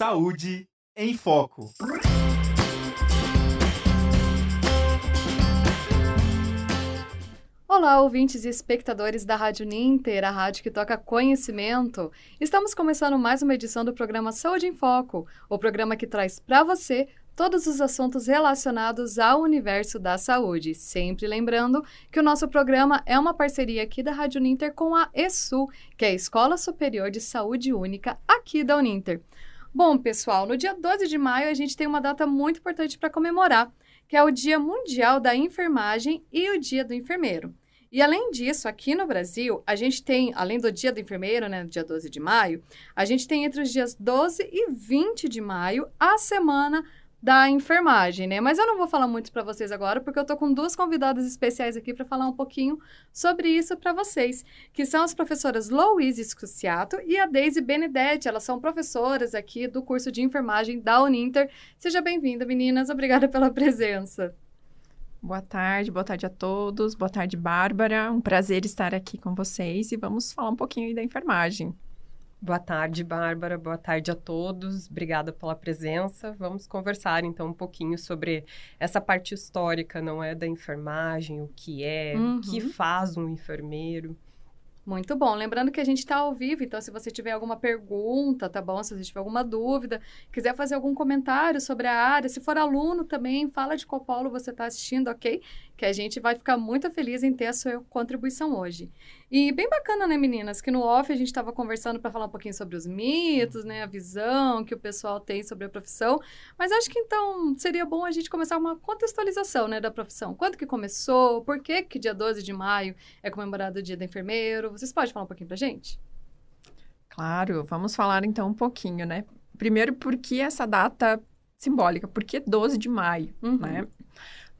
Saúde em Foco. Olá, ouvintes e espectadores da Rádio Ninter, a rádio que toca conhecimento. Estamos começando mais uma edição do programa Saúde em Foco, o programa que traz para você todos os assuntos relacionados ao universo da saúde. Sempre lembrando que o nosso programa é uma parceria aqui da Rádio Ninter com a ESU, que é a Escola Superior de Saúde Única aqui da Uninter. Bom, pessoal, no dia 12 de maio a gente tem uma data muito importante para comemorar, que é o Dia Mundial da Enfermagem e o Dia do Enfermeiro. E além disso, aqui no Brasil, a gente tem, além do Dia do Enfermeiro, né, dia 12 de maio, a gente tem entre os dias 12 e 20 de maio a Semana da enfermagem, né? Mas eu não vou falar muito para vocês agora, porque eu tô com duas convidadas especiais aqui para falar um pouquinho sobre isso para vocês, que são as professoras Louise Scusiato e a Daisy Benedetti. Elas são professoras aqui do curso de enfermagem da Uninter. Seja bem-vinda, meninas. Obrigada pela presença. Boa tarde, boa tarde a todos. Boa tarde, Bárbara. Um prazer estar aqui com vocês e vamos falar um pouquinho da enfermagem. Boa tarde, Bárbara. Boa tarde a todos. Obrigada pela presença. Vamos conversar então um pouquinho sobre essa parte histórica, não é, da enfermagem, o que é, uhum. o que faz um enfermeiro. Muito bom. Lembrando que a gente está ao vivo, então se você tiver alguma pergunta, tá bom? Se você tiver alguma dúvida, quiser fazer algum comentário sobre a área, se for aluno também, fala de qual polo você está assistindo, ok? Que a gente vai ficar muito feliz em ter a sua contribuição hoje. E bem bacana, né, meninas? Que no off a gente estava conversando para falar um pouquinho sobre os mitos, né? A visão que o pessoal tem sobre a profissão. Mas acho que então seria bom a gente começar uma contextualização, né, da profissão. Quando que começou? Por que que dia 12 de maio é comemorado o dia do enfermeiro? Vocês podem falar um pouquinho pra gente? Claro, vamos falar então um pouquinho, né? Primeiro, por que essa data simbólica? Por que 12 de maio, uhum. né?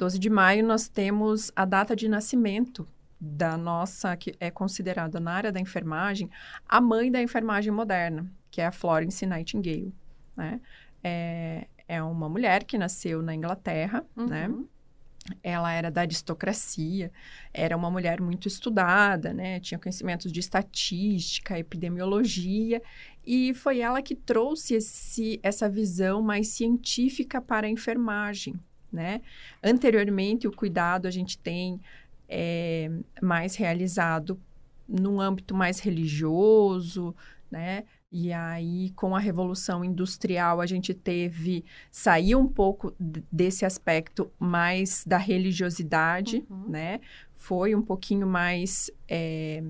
12 de maio nós temos a data de nascimento da nossa, que é considerada na área da enfermagem, a mãe da enfermagem moderna, que é a Florence Nightingale, né? É, é uma mulher que nasceu na Inglaterra, né? uhum. né? Ela era da aristocracia, era uma mulher muito estudada, né? Tinha conhecimentos de estatística, epidemiologia, e foi ela que trouxe esse, essa visão mais científica para a enfermagem, né? Anteriormente, o cuidado a gente tem é, mais realizado num âmbito mais religioso, né? E aí, com a Revolução Industrial, a gente teve... Saiu um pouco desse aspecto mais da religiosidade, uhum. né? Foi um pouquinho mais é,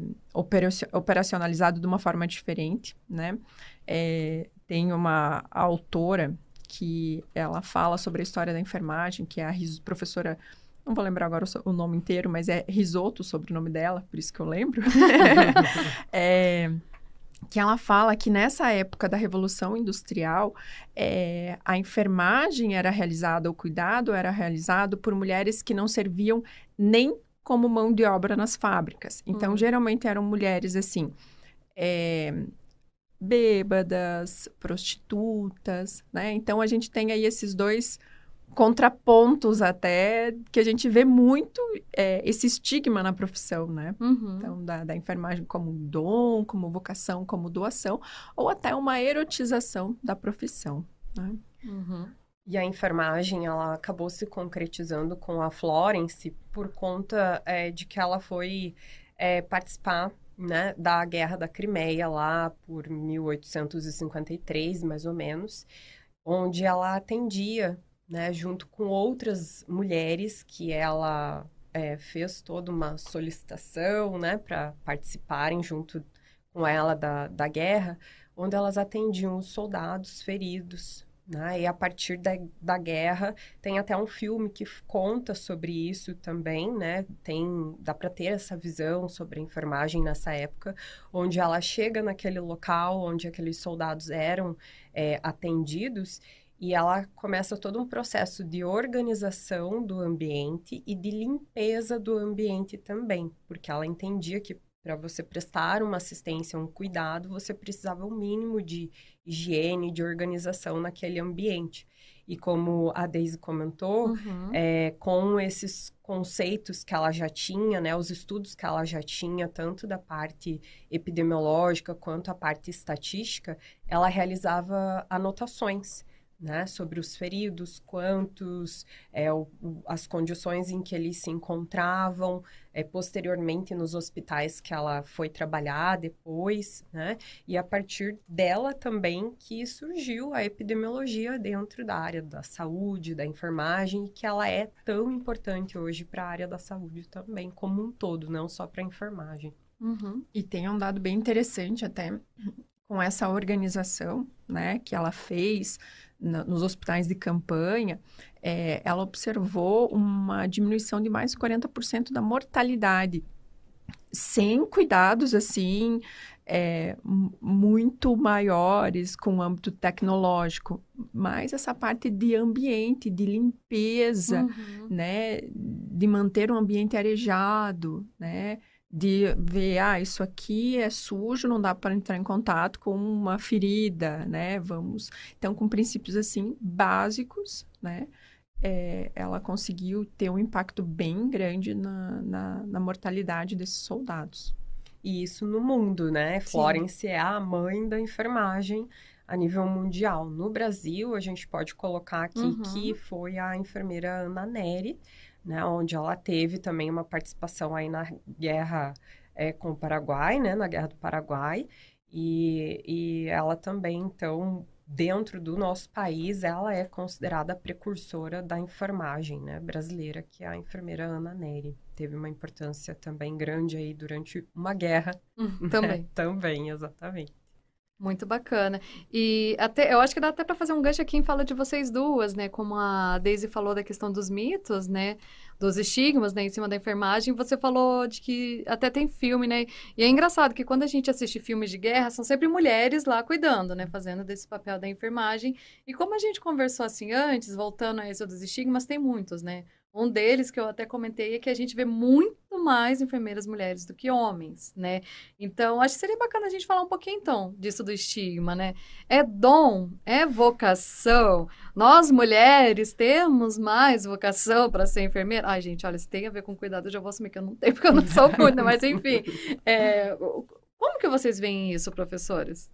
operacionalizado de uma forma diferente, né? É, tem uma autora que ela fala sobre a história da enfermagem, que é a professora não vou lembrar agora o, nome inteiro, mas é Risoto sobre o nome dela, por isso que eu lembro. é, que ela fala que nessa época da Revolução Industrial, é, a enfermagem era realizada, o cuidado era realizado por mulheres que não serviam nem como mão de obra nas fábricas. Então, uhum. geralmente eram mulheres assim. É, bêbadas, prostitutas, né? Então a gente tem aí esses dois contrapontos até que a gente vê muito é, esse estigma na profissão, né? Uhum. Então, da, da, enfermagem como dom, como vocação, como doação, ou até uma erotização da profissão, né? Uhum. E a enfermagem, ela acabou se concretizando com a Florence por conta é, de que ela foi é, participar né, da Guerra da Crimeia lá por 1853, mais ou menos, onde ela atendia né, junto com outras mulheres que ela é, fez toda uma solicitação, né, para participarem junto com ela da, da guerra, onde elas atendiam os soldados feridos, né? E a partir da, da guerra tem até um filme que conta sobre isso também, né? Tem dá para ter essa visão sobre a enfermagem nessa época, onde ela chega naquele local onde aqueles soldados eram é, atendidos e ela começa todo um processo de organização do ambiente e de limpeza do ambiente também, porque ela entendia que para você prestar uma assistência, um cuidado, você precisava um mínimo de higiene, de organização naquele ambiente. E como a Daisy comentou, uhum. é, com esses conceitos que ela já tinha, né, os estudos que ela já tinha, tanto da parte epidemiológica quanto a parte estatística, ela realizava anotações né, sobre os feridos, quantos, é, o, as condições em que eles se encontravam, é, posteriormente nos hospitais que ela foi trabalhar depois, né, e a partir dela também que surgiu a epidemiologia dentro da área da saúde, da enfermagem, que ela é tão importante hoje para a área da saúde também, como um todo, não só para a enfermagem. Uhum. E tem um dado bem interessante até com essa organização, né, que ela fez na, nos hospitais de campanha, é, ela observou uma diminuição de mais de 40% da mortalidade, sem cuidados, assim, é, muito maiores com o âmbito tecnológico, mas essa parte de ambiente, de limpeza, uhum. né, de manter o ambiente arejado, né, de ver, ah, isso aqui é sujo, não dá para entrar em contato com uma ferida, né? Vamos. Então, com princípios assim básicos, né? É, ela conseguiu ter um impacto bem grande na, na, na, mortalidade desses soldados. E isso no mundo, né? Sim. Florence é a mãe da enfermagem a nível mundial. No Brasil, a gente pode colocar aqui uhum. que foi a enfermeira Ana Neri, né, onde ela teve também uma participação aí na guerra é, com o Paraguai, né, na guerra do Paraguai, e, e ela também, então, dentro do nosso país, ela é considerada a precursora da enfermagem né, brasileira, que é a enfermeira Ana Neri. Teve uma importância também grande aí durante uma guerra. Hum, também. Né? também, exatamente. Muito bacana. E até, eu acho que dá até para fazer um gancho aqui em fala de vocês duas, né? Como a Daisy falou da questão dos mitos, né? Dos estigmas, né? Em cima da enfermagem. Você falou de que até tem filme, né? E é engraçado que quando a gente assiste filmes de guerra, são sempre mulheres lá cuidando, né? Fazendo desse papel da enfermagem. E como a gente conversou assim antes, voltando a esse dos estigmas, tem muitos, né? Um deles que eu até comentei é que a gente vê muito mais enfermeiras mulheres do que homens, né? Então, acho que seria bacana a gente falar um pouquinho, então, disso do estigma, né? É dom, é vocação. Nós, mulheres, temos mais vocação para ser enfermeira? Ai, gente, olha, se tem a ver com cuidado, eu já vou assumir que eu não tenho, porque eu não sou muito, mas enfim. É, como que vocês veem isso, professores?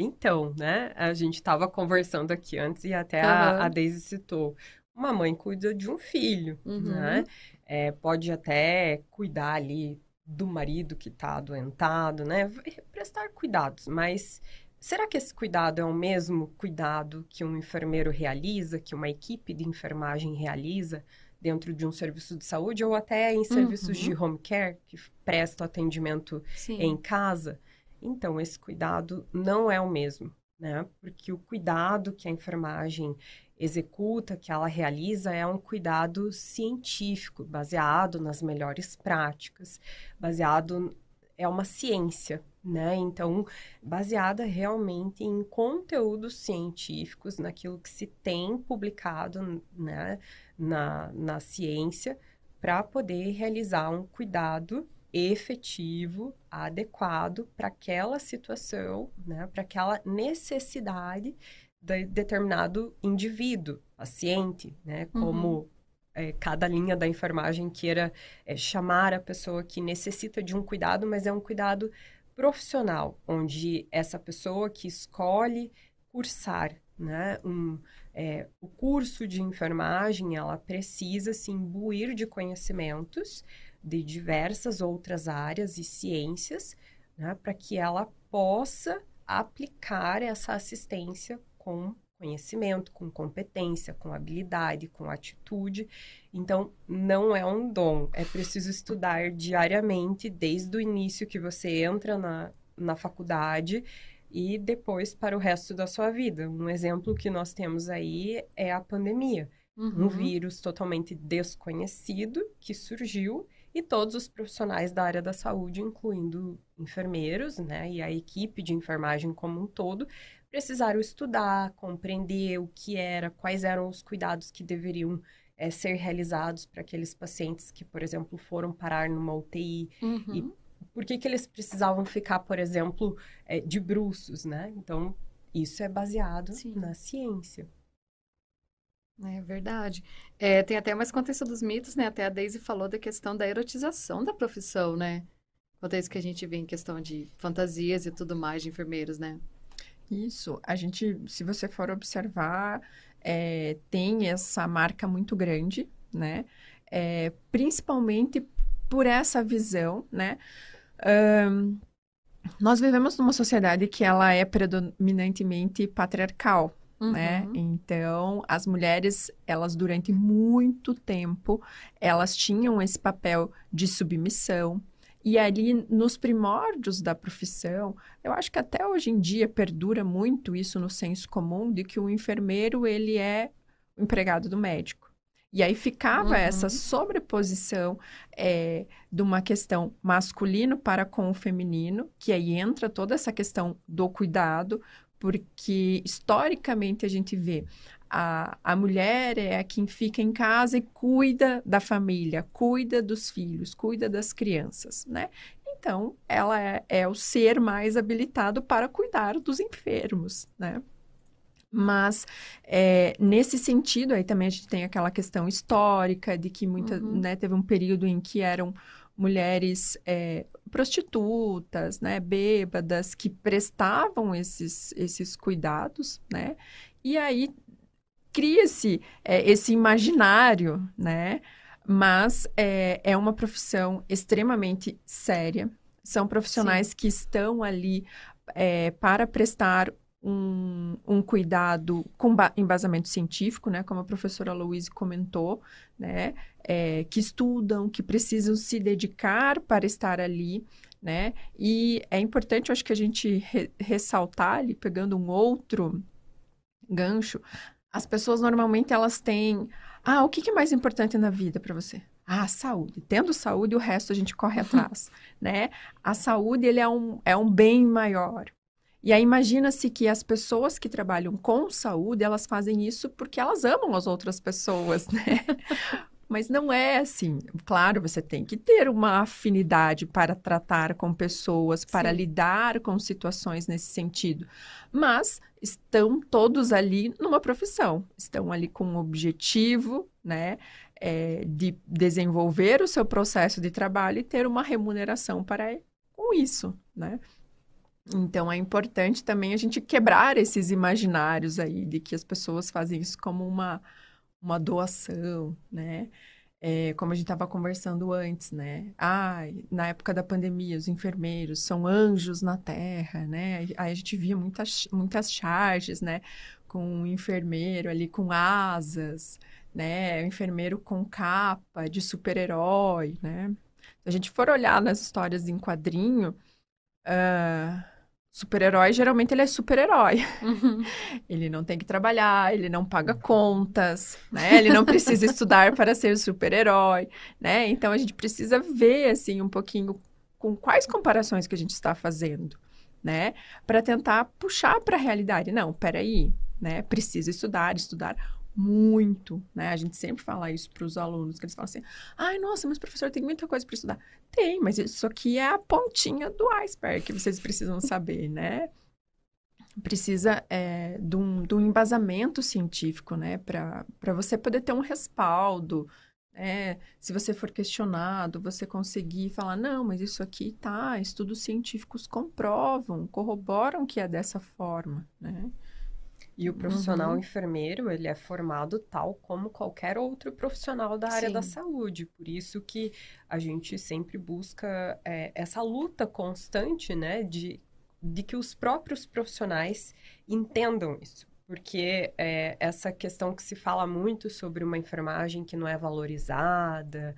Então, né, a gente estava conversando aqui antes e até uhum. a, a Daisy citou uma mãe cuida de um filho, uhum. né? É, pode até cuidar ali do marido que está adoentado, né? Prestar cuidados, mas será que esse cuidado é o mesmo cuidado que um enfermeiro realiza, que uma equipe de enfermagem realiza dentro de um serviço de saúde ou até em serviços uhum. de home care que prestam atendimento Sim. em casa? Então, esse cuidado não é o mesmo, né? Porque o cuidado que a enfermagem executa, que ela realiza, é um cuidado científico, baseado nas melhores práticas, baseado é uma ciência, né? Então, baseada realmente em conteúdos científicos, naquilo que se tem publicado, né, na, na ciência, para poder realizar um cuidado efetivo, adequado para aquela situação, né, para aquela necessidade de determinado indivíduo, paciente, né? Como uhum. é, cada linha da enfermagem queira é, chamar a pessoa que necessita de um cuidado, mas é um cuidado profissional, onde essa pessoa que escolhe cursar né, um, é, o curso de enfermagem, ela precisa se imbuir de conhecimentos de diversas outras áreas e ciências, né, para que ela possa aplicar essa assistência com conhecimento, com competência, com habilidade, com atitude. Então, não é um dom, é preciso estudar diariamente, desde o início que você entra na, na faculdade e depois para o resto da sua vida. Um exemplo que nós temos aí é a pandemia. Uhum. Um vírus totalmente desconhecido que surgiu e todos os profissionais da área da saúde, incluindo enfermeiros, né, e a equipe de enfermagem como um todo, precisaram estudar, compreender o que era, quais eram os cuidados que deveriam é, ser realizados para aqueles pacientes que, por exemplo, foram parar numa UTI uhum. e por que, que eles precisavam ficar, por exemplo, é, de bruços, né? Então, isso é baseado Sim. na ciência. É verdade. É, tem até mais contexto dos mitos, né? Até a Daisy falou da questão da erotização da profissão, né? Contexto que a gente vê em questão de fantasias e tudo mais de enfermeiros, né? Isso. A gente, se você for observar, é, tem essa marca muito grande, né? É, principalmente por essa visão, né? Um, nós vivemos numa sociedade que ela é predominantemente patriarcal, né? uhum. né? Então, as mulheres, elas durante muito tempo, elas tinham esse papel de submissão. E ali, nos primórdios da profissão, eu acho que até hoje em dia perdura muito isso no senso comum de que o enfermeiro, ele é o empregado do médico. E aí ficava uhum. essa sobreposição é, de uma questão masculino para com o feminino, que aí entra toda essa questão do cuidado, porque historicamente a gente vê a, a mulher é a quem fica em casa e cuida da família, cuida dos filhos, cuida das crianças, né? Então, ela é, é o ser mais habilitado para cuidar dos enfermos, né? Mas, é, nesse sentido, aí também a gente tem aquela questão histórica de que muita, uhum. né, teve um período em que eram mulheres é, prostitutas, né, bêbadas, que prestavam esses, esses cuidados, né? E aí cria-se é, esse imaginário, né? Mas é, é uma profissão extremamente séria. São profissionais Sim. que estão ali é, para prestar um, um cuidado com embasamento científico, né, como a professora Louise comentou, né, é, que estudam, que precisam se dedicar para estar ali, né, e é importante, eu acho que a gente re ressaltar ali, pegando um outro gancho, as pessoas normalmente elas têm, ah, o que, que é mais importante na vida para você? Ah, saúde. Tendo saúde, o resto a gente corre atrás, né? A saúde, ele é um, é um bem maior, e aí imagina-se que as pessoas que trabalham com saúde, elas fazem isso porque elas amam as outras pessoas, né? Mas não é assim. Claro, você tem que ter uma afinidade para tratar com pessoas, para Sim. lidar com situações nesse sentido. Mas estão todos ali numa profissão, estão ali com um objetivo, né? É, de desenvolver o seu processo de trabalho e ter uma remuneração para com isso, né? Então é importante também a gente quebrar esses imaginários aí de que as pessoas fazem isso como uma, uma doação, né? É, como a gente estava conversando antes, né? Ah, na época da pandemia, os enfermeiros são anjos na terra, né? Aí a gente via muitas, muitas charges, né? Com um enfermeiro ali com asas, né? O enfermeiro com capa de super-herói, né? Se a gente for olhar nas histórias em quadrinho, uh, super-herói, geralmente ele é super-herói. Uhum. Ele não tem que trabalhar, ele não paga contas, né? Ele não precisa estudar para ser super-herói, né? Então a gente precisa ver assim um pouquinho com quais comparações que a gente está fazendo, né? Para tentar puxar para a realidade. Não, peraí, né? Precisa estudar, estudar muito, né? A gente sempre fala isso para os alunos, que eles falam assim, ai, nossa, mas professor, tem muita coisa para estudar. Tem, mas isso aqui é a pontinha do iceberg que vocês precisam saber, né? Precisa é, de, um, de um embasamento científico, né? Para você poder ter um respaldo, né? Se você for questionado, você conseguir falar, não, mas isso aqui tá, estudos científicos comprovam, corroboram que é dessa forma, né? E o profissional uhum. enfermeiro, ele é formado tal como qualquer outro profissional da área Sim. da saúde. Por isso que a gente sempre busca é, essa luta constante, né, de, de que os próprios profissionais entendam isso. Porque é, essa questão que se fala muito sobre uma enfermagem que não é valorizada,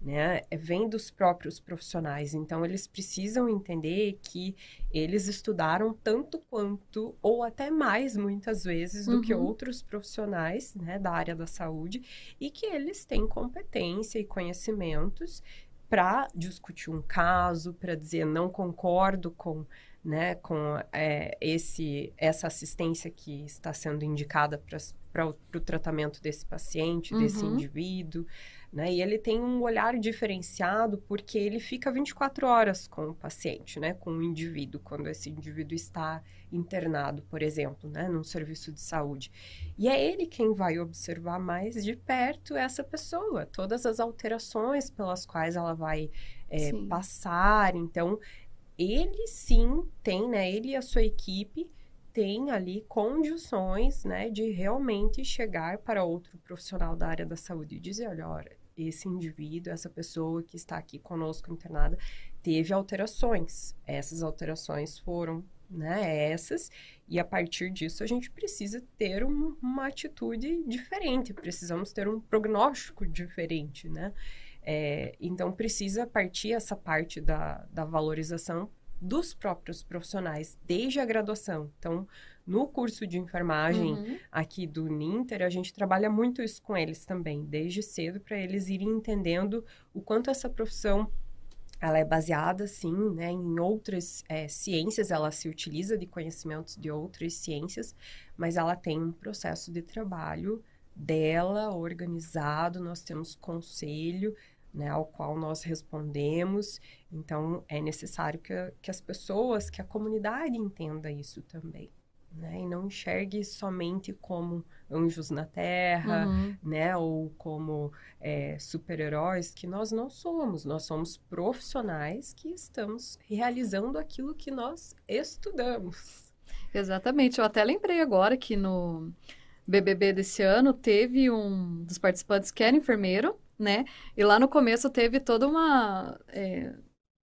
né, é, vem dos próprios profissionais. Então, eles precisam entender que eles estudaram tanto quanto, ou até mais, muitas vezes, do uhum. que outros profissionais né, da área da saúde, e que eles têm competência e conhecimentos para discutir um caso, para dizer não concordo com né, com é, esse, essa assistência que está sendo indicada para o tratamento desse paciente, uhum. desse indivíduo né? E ele tem um olhar diferenciado porque ele fica 24 horas com o paciente, né? Com o indivíduo, quando esse indivíduo está internado, por exemplo, né? Num serviço de saúde. E é ele quem vai observar mais de perto essa pessoa, todas as alterações pelas quais ela vai é, passar. Então, ele sim tem, né? Ele e a sua equipe tem ali condições, né, de realmente chegar para outro profissional da área da saúde e dizer, olha, olha, esse indivíduo, essa pessoa que está aqui conosco internada, teve alterações. Essas alterações foram, né, essas, e a partir disso a gente precisa ter um, uma atitude diferente, precisamos ter um prognóstico diferente, né? É, então precisa partir essa parte da, da valorização dos próprios profissionais, desde a graduação. Então, no curso de enfermagem uhum. aqui do Ninter, a gente trabalha muito isso com eles também, desde cedo, para eles irem entendendo o quanto essa profissão ela é baseada, sim, né, em outras é, ciências, ela se utiliza de conhecimentos de outras ciências, mas ela tem um processo de trabalho dela organizado, nós temos conselho, né, ao qual nós respondemos. Então, é necessário que, que as pessoas, que a comunidade entenda isso também. Né? E não enxergue somente como anjos na terra, uhum. né? Ou como é, super-heróis, que nós não somos. Nós somos profissionais que estamos realizando aquilo que nós estudamos. Exatamente. Eu até lembrei agora que no BBB desse ano teve um dos participantes que era enfermeiro, né? E lá no começo teve toda uma. É,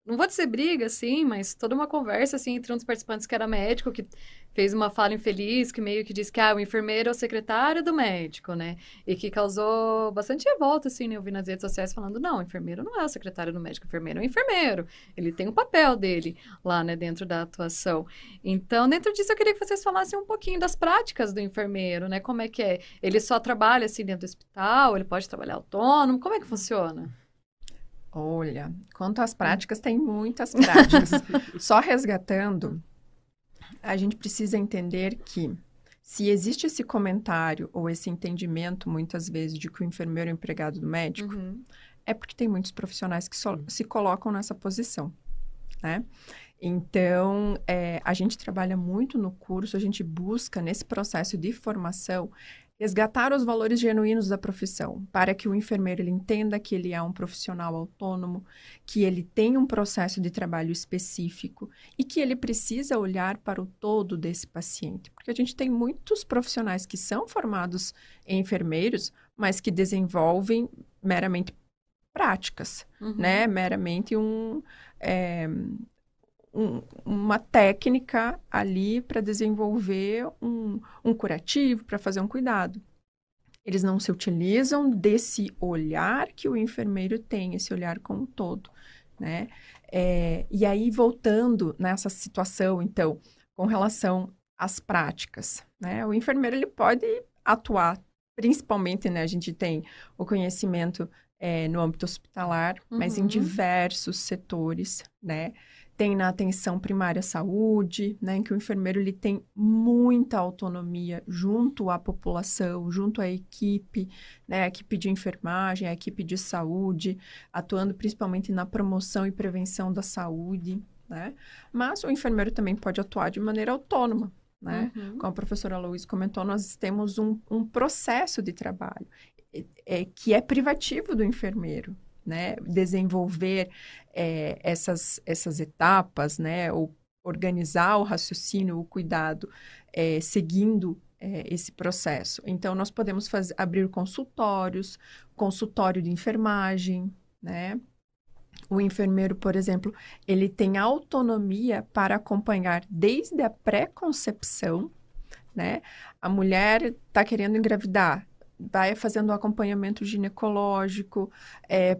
não vou dizer briga, assim, mas toda uma conversa, assim, entre um dos participantes que era médico, que fez uma fala infeliz, que meio que disse que, ah, o enfermeiro é o secretário do médico, né? E que causou bastante revolta, assim, né? Eu vi nas redes sociais falando, não, o enfermeiro não é o secretário do médico, o enfermeiro é o enfermeiro. Ele tem o papel dele lá, né, dentro da atuação. Então, dentro disso, eu queria que vocês falassem um pouquinho das práticas do enfermeiro, né? Como é que é? Ele só trabalha, assim, dentro do hospital? Ele pode trabalhar autônomo? Como é que funciona? Olha, quanto às práticas, tem muitas práticas. Só resgatando, a gente precisa entender que se existe esse comentário ou esse entendimento, muitas vezes, de que o enfermeiro é empregado do médico, uhum. é porque tem muitos profissionais que só, se colocam nessa posição, né? Então, é, a gente trabalha muito no curso, a gente busca, nesse processo de formação, resgatar os valores genuínos da profissão, para que o enfermeiro ele entenda que ele é um profissional autônomo, que ele tem um processo de trabalho específico e que ele precisa olhar para o todo desse paciente, porque a gente tem muitos profissionais que são formados em enfermeiros, mas que desenvolvem meramente práticas, uhum. né? Meramente um é, um, uma técnica ali para desenvolver um, um curativo, para fazer um cuidado. Eles não se utilizam desse olhar que o enfermeiro tem, esse olhar como um todo, né? É, e aí, voltando nessa situação, então, com relação às práticas, né? O enfermeiro, ele pode atuar, principalmente, né? A gente tem o conhecimento é, no âmbito hospitalar, uhum. mas em uhum. diversos setores, né? Tem na atenção primária à saúde, né, em que o enfermeiro ele tem muita autonomia junto à população, junto à equipe, né, a equipe de enfermagem, a equipe de saúde, atuando principalmente na promoção e prevenção da saúde, né? Mas o enfermeiro também pode atuar de maneira autônoma, né? Uhum. Como a professora Luiz comentou, nós temos um, um processo de trabalho é, que é privativo do enfermeiro, né? Desenvolver é, essas, essas etapas, né? Ou organizar o raciocínio, o cuidado, é, seguindo é, esse processo. Então, nós podemos fazer, abrir consultórios, consultório de enfermagem, né? O enfermeiro, por exemplo, ele tem autonomia para acompanhar desde a pré-concepção, né? A mulher está querendo engravidar, vai fazendo acompanhamento ginecológico, é,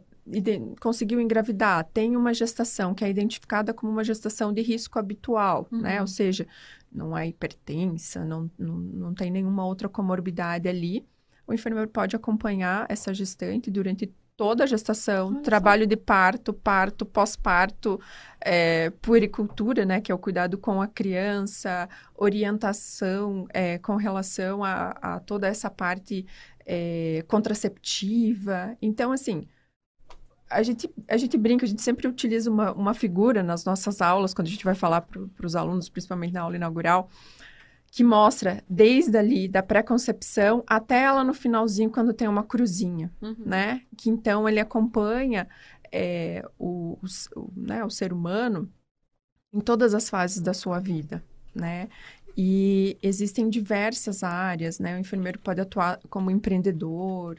conseguiu engravidar, tem uma gestação que é identificada como uma gestação de risco habitual, né? uhum. né? Ou seja, não é hipertensa, não, não, não tem nenhuma outra comorbidade ali. O enfermeiro pode acompanhar essa gestante durante toda a gestação, trabalho de parto, parto, pós-parto, é, puericultura, né, que é o cuidado com a criança, orientação é, com relação a, a, toda essa parte é, contraceptiva. Então, assim, a gente, a gente brinca, a gente sempre utiliza uma, uma figura nas nossas aulas, quando a gente vai falar para os alunos, principalmente na aula inaugural, que mostra desde ali da pré-concepção até ela no finalzinho quando tem uma cruzinha, uhum. né? Que então ele acompanha é, o, o, né, o ser humano em todas as fases da sua vida, né? E existem diversas áreas, né? O enfermeiro pode atuar como empreendedor,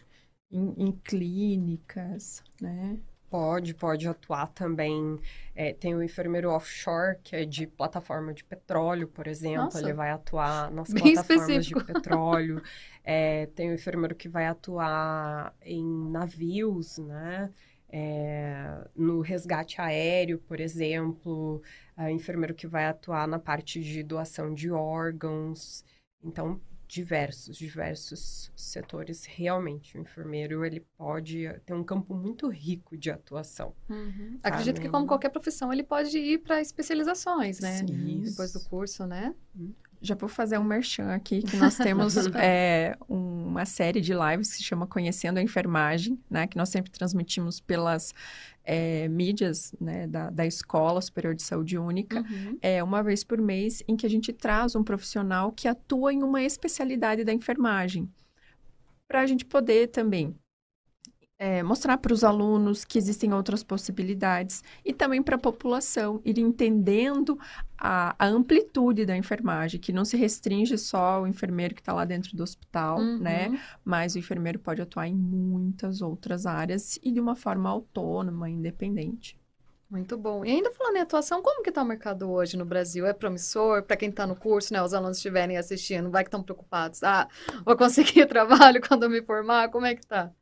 em, em clínicas, né? Pode, pode atuar também. É, tem o enfermeiro offshore, que é de plataforma de petróleo, por exemplo. Nossa. Ele vai atuar nas plataformas específico. de petróleo. É, tem o enfermeiro que vai atuar em navios, né? É, no resgate aéreo, por exemplo. O enfermeiro que vai atuar na parte de doação de órgãos. Então, diversos, diversos setores. Realmente, o enfermeiro ele pode ter um campo muito rico de atuação. Uhum. Acredito que, como qualquer profissão, ele pode ir para especializações, né? Sim. Depois do curso, né? Uhum. Já vou fazer um merchan aqui, que nós temos é, uma série de lives que se chama Conhecendo a Enfermagem, né? Que nós sempre transmitimos pelas é, mídias né, da, da Escola Superior de Saúde Única, uhum. é uma vez por mês, em que a gente traz um profissional que atua em uma especialidade da enfermagem, para a gente poder também é, mostrar para os alunos que existem outras possibilidades e também para a população ir entendendo a, a, amplitude da enfermagem, que não se restringe só ao enfermeiro que está lá dentro do hospital, uhum. né? Mas o enfermeiro pode atuar em muitas outras áreas e de uma forma autônoma, independente. Muito bom. E ainda falando em atuação, como que está o mercado hoje no Brasil? É promissor? Para quem está no curso, né? Os alunos estiverem assistindo, vai que estão preocupados. Ah, vou conseguir trabalho quando eu me formar? Como é que está?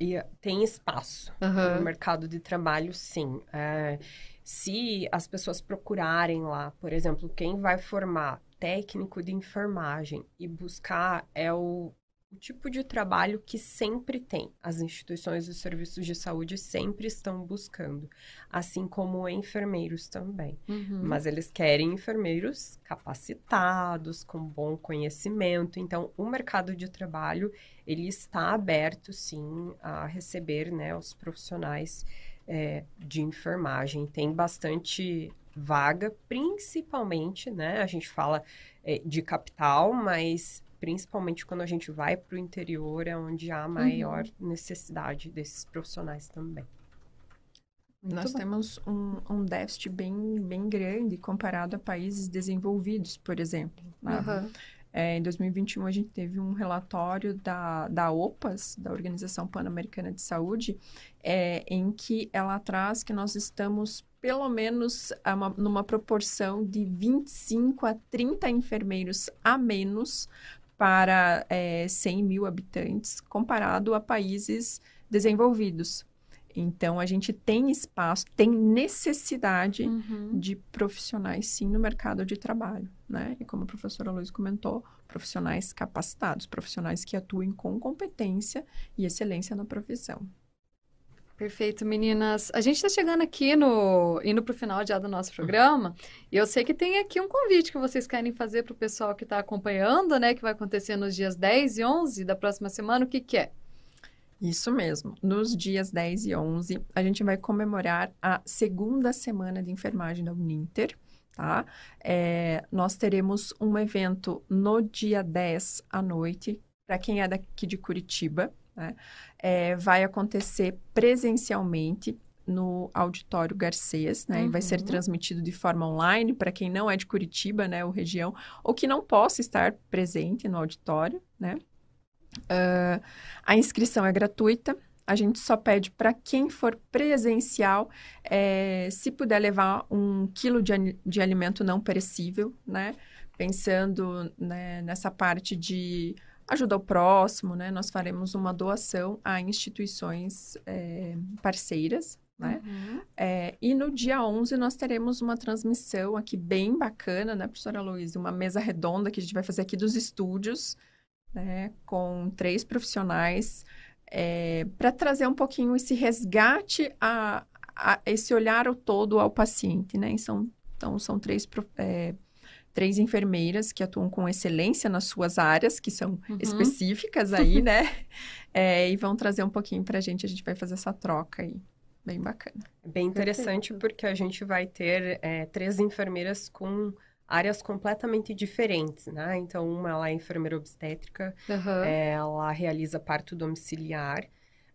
E tem espaço uhum. no mercado de trabalho, sim. É, se as pessoas procurarem lá, por exemplo, quem vai formar técnico de enfermagem e buscar é o o tipo de trabalho que sempre tem. As instituições e os serviços de saúde sempre estão buscando, assim como enfermeiros também. Uhum. Mas eles querem enfermeiros capacitados, com bom conhecimento. Então, o mercado de trabalho ele está aberto, sim, a receber né, os profissionais é, de enfermagem. Tem bastante vaga, principalmente, né? A gente fala é, de capital, mas principalmente quando a gente vai para o interior, é onde há maior uhum. necessidade desses profissionais também. Muito Nós bom. temos um, um, déficit bem, bem grande comparado a países desenvolvidos, por exemplo. Né? Uhum. É, em 2021, a gente teve um relatório da, da OPAS, da Organização Pan-Americana de Saúde, é, em que ela traz que nós estamos pelo menos uma, numa proporção de 25 a 30 enfermeiros a menos para é, 100 mil habitantes, comparado a países desenvolvidos. Então, a gente tem espaço, tem necessidade uhum. de profissionais, sim, no mercado de trabalho, né? E como a professora Luiz comentou, profissionais capacitados, profissionais que atuem com competência e excelência na profissão. Perfeito, meninas. A gente está chegando aqui no indo para o final já do nosso programa e eu sei que tem aqui um convite que vocês querem fazer para o pessoal que está acompanhando, né? Que vai acontecer nos dias 10 e 11 da próxima semana. O que, que é? Isso mesmo. Nos dias 10 e 11, a gente vai comemorar a segunda semana de enfermagem da Uninter, tá? É, nós teremos um evento no dia 10 à noite, para quem é daqui de Curitiba, né? É, vai acontecer presencialmente no Auditório Garcês, né? Uhum. E vai ser uhum. transmitido de forma online para quem não é de Curitiba, né, ou região, ou que não possa estar presente no auditório, né? Uh, a inscrição é gratuita. A gente só pede para quem for presencial, é, se puder levar um quilo de, de alimento não perecível, né? Pensando né, nessa parte de ajuda ao próximo, né? Nós faremos uma doação a instituições é, parceiras, né? Uhum. É, e no dia 11 nós teremos uma transmissão aqui bem bacana, né, professora Luísa? Uma mesa redonda que a gente vai fazer aqui dos estúdios, né? Com três profissionais é, para trazer um pouquinho esse resgate a, a, esse olhar todo ao paciente, né? São, então, são três, é, três enfermeiras que atuam com excelência nas suas áreas, que são uhum. específicas aí, né? É, e vão trazer um pouquinho para a gente, a gente vai fazer essa troca aí. Bem bacana. Bem interessante, Perfeito. porque a gente vai ter é, três enfermeiras com áreas completamente diferentes, né? Então, uma ela é enfermeira obstétrica, uhum. é, ela realiza parto domiciliar.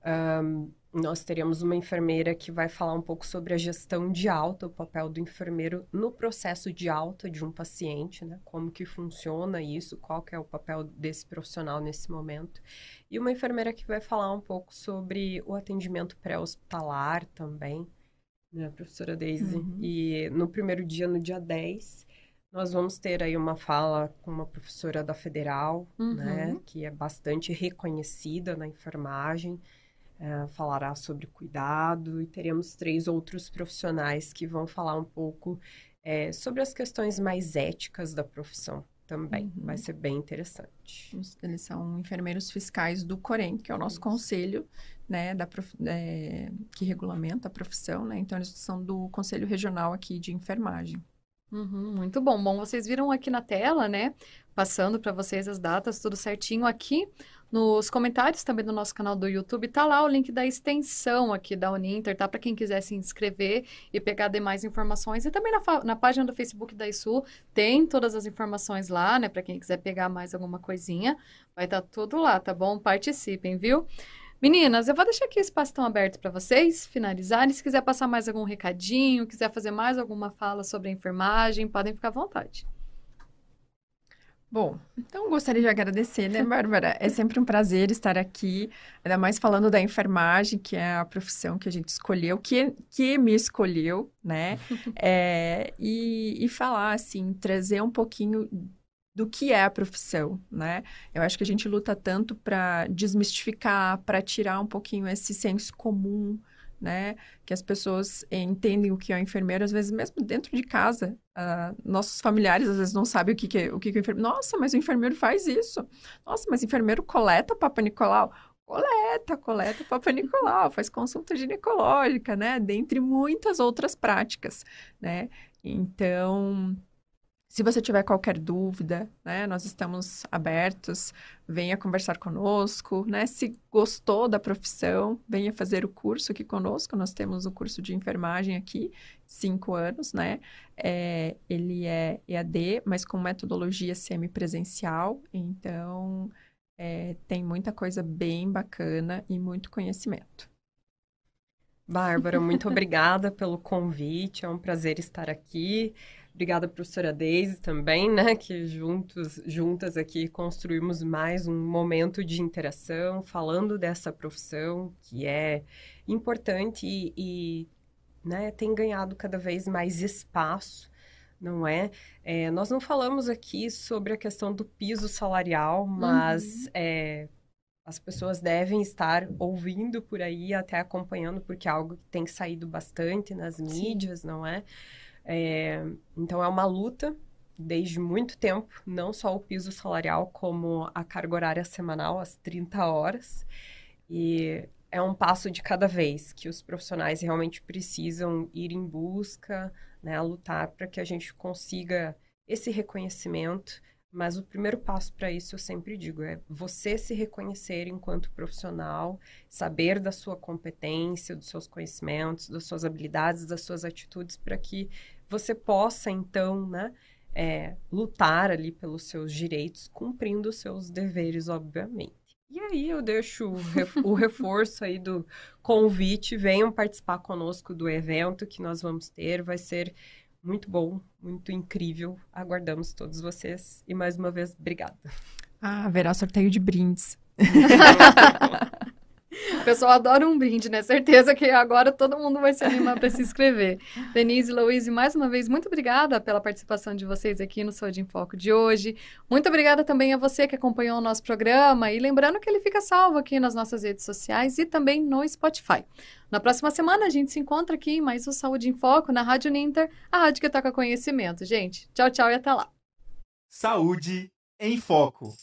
Um, nós teremos uma enfermeira que vai falar um pouco sobre a gestão de alta, o papel do enfermeiro no processo de alta de um paciente, né? Como que funciona isso, qual que é o papel desse profissional nesse momento. E uma enfermeira que vai falar um pouco sobre o atendimento pré-hospitalar também, né, professora Daisy? Uhum. E no primeiro dia, no dia 10, nós vamos ter aí uma fala com uma professora da Federal, né, uhum. né, que é bastante reconhecida na enfermagem, é, falará sobre cuidado e teremos três outros profissionais que vão falar um pouco é, sobre as questões mais éticas da profissão também. Uhum. Vai ser bem interessante. Eles são enfermeiros fiscais do Corém, que é o nosso Isso. conselho, né, da prof... é, que regulamenta a profissão, né? Então, eles são do Conselho Regional aqui de Enfermagem. Uhum, muito bom. Bom, vocês viram aqui na tela, né? Passando para vocês as datas, tudo certinho aqui. Nos comentários também do nosso canal do YouTube, tá lá o link da extensão aqui da Uninter, tá? Para quem quiser se inscrever e pegar demais informações. E também na, na página do Facebook da ISU tem todas as informações lá, né? Para quem quiser pegar mais alguma coisinha, vai estar tá tudo lá, tá bom? Participem, viu? Meninas, eu vou deixar aqui o espaço tão aberto para vocês finalizarem. Se quiser passar mais algum recadinho, quiser fazer mais alguma fala sobre a enfermagem, podem ficar à vontade. Bom, então gostaria de agradecer, né, Bárbara? É sempre um prazer estar aqui, ainda mais falando da enfermagem, que é a profissão que a gente escolheu, que, que me escolheu, né? É, e, e falar, assim, trazer um pouquinho do que é a profissão, né? Eu acho que a gente luta tanto para desmistificar, para tirar um pouquinho esse senso comum, né? Que as pessoas entendem o que é o enfermeiro, às vezes mesmo dentro de casa, uh, nossos familiares às vezes não sabem o que, que é o que, que é o enfermeiro. Nossa, mas o enfermeiro faz isso. Nossa, mas o enfermeiro coleta Papa Nicolau. Coleta, coleta Papa Nicolau, faz consulta ginecológica, né? Dentre muitas outras práticas, né? Então, se você tiver qualquer dúvida, né, nós estamos abertos, venha conversar conosco, né? Se gostou da profissão, venha fazer o curso aqui conosco. Nós temos o curso de enfermagem aqui, cinco anos, né? É, ele é EAD, mas com metodologia semipresencial, então é, tem muita coisa bem bacana e muito conhecimento. Bárbara, muito obrigada pelo convite, é um prazer estar aqui. Obrigada, professora Deise, também, né? Que juntos, juntas aqui construímos mais um momento de interação, falando dessa profissão que é importante e, e né, tem ganhado cada vez mais espaço, não é? é? Nós não falamos aqui sobre a questão do piso salarial, mas uhum. é, as pessoas devem estar ouvindo por aí, até acompanhando, porque é algo que tem saído bastante nas mídias, Sim. não é? É, então, é uma luta desde muito tempo, não só o piso salarial, como a carga horária semanal, as 30 horas. E é um passo de cada vez que os profissionais realmente precisam ir em busca, né, lutar para que a gente consiga esse reconhecimento. Mas o primeiro passo para isso, eu sempre digo, é você se reconhecer enquanto profissional, saber da sua competência, dos seus conhecimentos, das suas habilidades, das suas atitudes, para que você possa, então, né, é, lutar ali pelos seus direitos, cumprindo os seus deveres, obviamente. E aí eu deixo o reforço aí do convite, venham participar conosco do evento que nós vamos ter, vai ser muito bom, muito incrível. Aguardamos todos vocês e mais uma vez, obrigada. Ah, haverá sorteio de brindes. O pessoal adora um brinde, né? Certeza que agora todo mundo vai se animar para se inscrever. Denise e Louise, mais uma vez, muito obrigada pela participação de vocês aqui no Saúde em Foco de hoje. Muito obrigada também a você que acompanhou o nosso programa. E lembrando que ele fica salvo aqui nas nossas redes sociais e também no Spotify. Na próxima semana a gente se encontra aqui em mais o Saúde em Foco na Rádio Ninter, a rádio que toca conhecimento. Gente, tchau, tchau e até lá. Saúde em Foco.